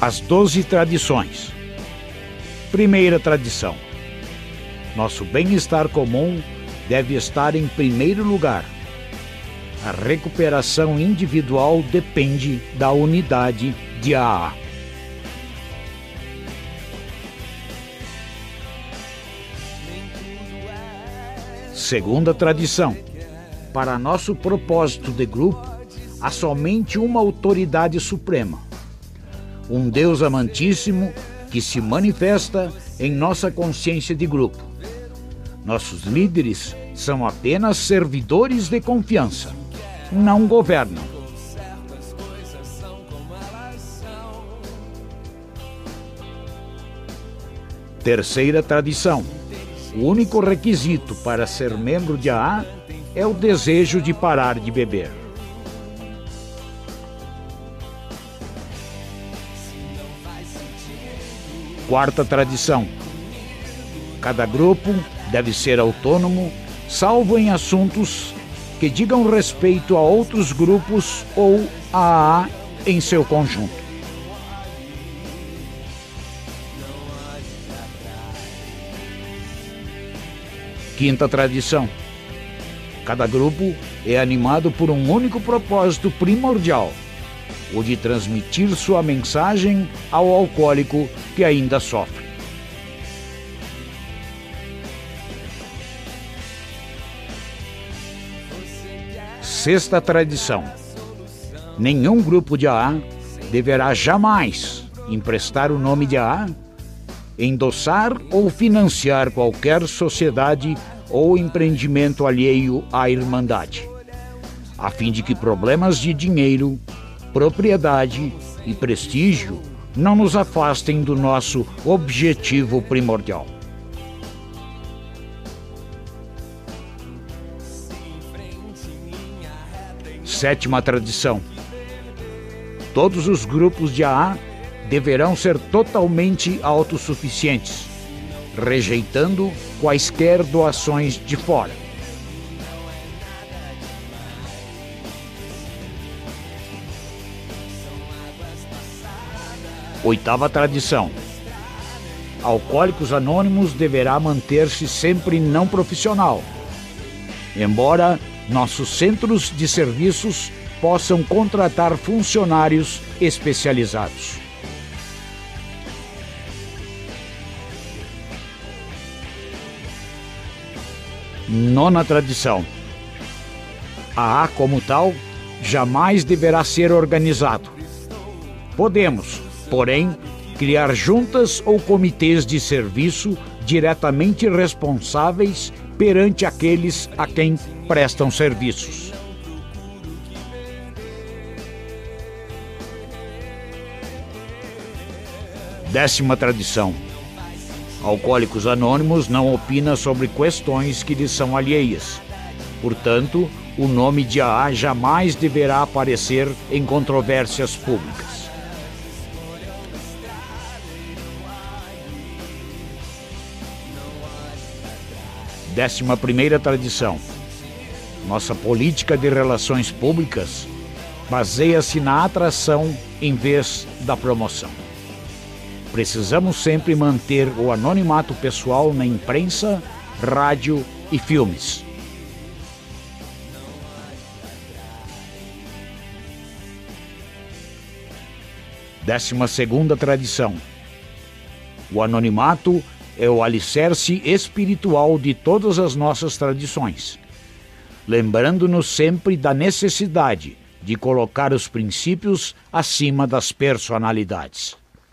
As doze tradições. Primeira tradição. Nosso bem-estar comum deve estar em primeiro lugar. A recuperação individual depende da unidade de AA. Segunda tradição. Para nosso propósito de grupo, há somente uma autoridade suprema. Um Deus amantíssimo que se manifesta em nossa consciência de grupo. Nossos líderes são apenas servidores de confiança, não governam. Terceira tradição. O único requisito para ser membro de AA é o desejo de parar de beber. Quarta tradição. Cada grupo deve ser autônomo, salvo em assuntos que digam respeito a outros grupos ou a AA em seu conjunto. Quinta tradição. Cada grupo é animado por um único propósito primordial: o de transmitir sua mensagem ao alcoólico que ainda sofre. Sexta tradição: nenhum grupo de AA deverá jamais emprestar o nome de AA endossar ou financiar qualquer sociedade ou empreendimento alheio à Irmandade, a fim de que problemas de dinheiro, propriedade e prestígio não nos afastem do nosso objetivo primordial. Sétima tradição. Todos os grupos de AA deverão ser totalmente autossuficientes, rejeitando quaisquer doações de fora. Oitava tradição. Alcoólicos Anônimos deverá manter-se sempre não profissional. Embora nossos centros de serviços possam contratar funcionários especializados. Nona tradição. A A, como tal, jamais deverá ser organizado. Podemos, porém, criar juntas ou comitês de serviço diretamente responsáveis perante aqueles a quem prestam serviços. Décima tradição Alcoólicos Anônimos não opina sobre questões que lhes são alheias. Portanto, o nome de AA jamais deverá aparecer em controvérsias públicas. Décima primeira tradição. Nossa política de relações públicas baseia-se na atração em vez da promoção. Precisamos sempre manter o anonimato pessoal na imprensa, rádio e filmes. Décima segunda tradição. O anonimato é o alicerce espiritual de todas as nossas tradições, lembrando-nos sempre da necessidade de colocar os princípios acima das personalidades.